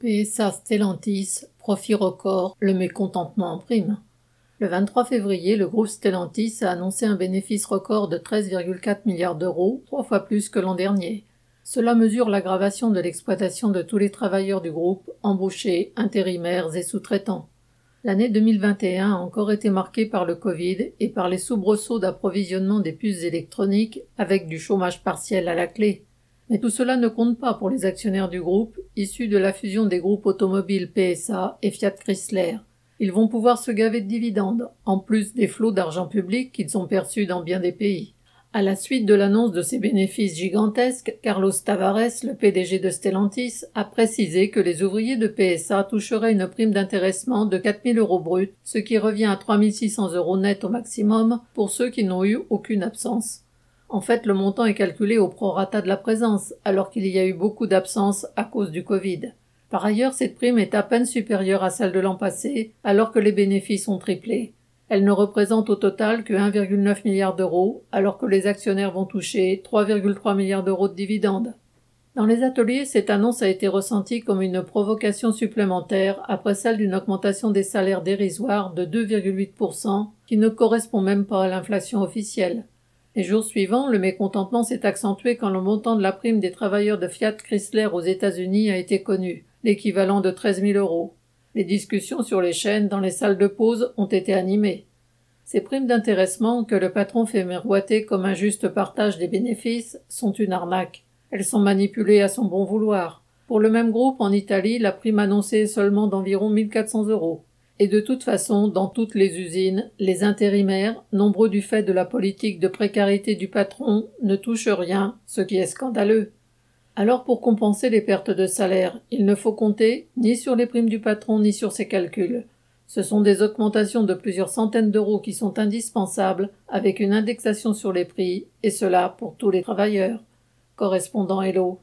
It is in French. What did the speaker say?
PSA Stellantis, profit record, le mécontentement en prime. Le 23 février, le groupe Stellantis a annoncé un bénéfice record de 13,4 milliards d'euros, trois fois plus que l'an dernier. Cela mesure l'aggravation de l'exploitation de tous les travailleurs du groupe, embauchés, intérimaires et sous-traitants. L'année 2021 a encore été marquée par le Covid et par les soubresauts d'approvisionnement des puces électroniques avec du chômage partiel à la clé. Mais tout cela ne compte pas pour les actionnaires du groupe, issus de la fusion des groupes automobiles PSA et Fiat Chrysler. Ils vont pouvoir se gaver de dividendes, en plus des flots d'argent public qu'ils ont perçus dans bien des pays. À la suite de l'annonce de ces bénéfices gigantesques, Carlos Tavares, le PDG de Stellantis, a précisé que les ouvriers de PSA toucheraient une prime d'intéressement de 4000 euros bruts, ce qui revient à 3600 euros net au maximum pour ceux qui n'ont eu aucune absence. En fait, le montant est calculé au prorata de la présence, alors qu'il y a eu beaucoup d'absences à cause du Covid. Par ailleurs, cette prime est à peine supérieure à celle de l'an passé, alors que les bénéfices ont triplé. Elle ne représente au total que 1,9 milliard d'euros, alors que les actionnaires vont toucher 3,3 milliards d'euros de dividendes. Dans les ateliers, cette annonce a été ressentie comme une provocation supplémentaire après celle d'une augmentation des salaires dérisoires de 2,8%, qui ne correspond même pas à l'inflation officielle. Les jours suivants, le mécontentement s'est accentué quand le montant de la prime des travailleurs de Fiat Chrysler aux États-Unis a été connu, l'équivalent de 13 000 euros. Les discussions sur les chaînes dans les salles de pause ont été animées. Ces primes d'intéressement que le patron fait miroiter comme un juste partage des bénéfices sont une arnaque. Elles sont manipulées à son bon vouloir. Pour le même groupe en Italie, la prime annoncée est seulement d'environ 1400 euros. Et de toute façon, dans toutes les usines, les intérimaires, nombreux du fait de la politique de précarité du patron, ne touchent rien, ce qui est scandaleux. Alors pour compenser les pertes de salaire, il ne faut compter ni sur les primes du patron ni sur ses calculs. Ce sont des augmentations de plusieurs centaines d'euros qui sont indispensables avec une indexation sur les prix, et cela pour tous les travailleurs. Correspondant Hello.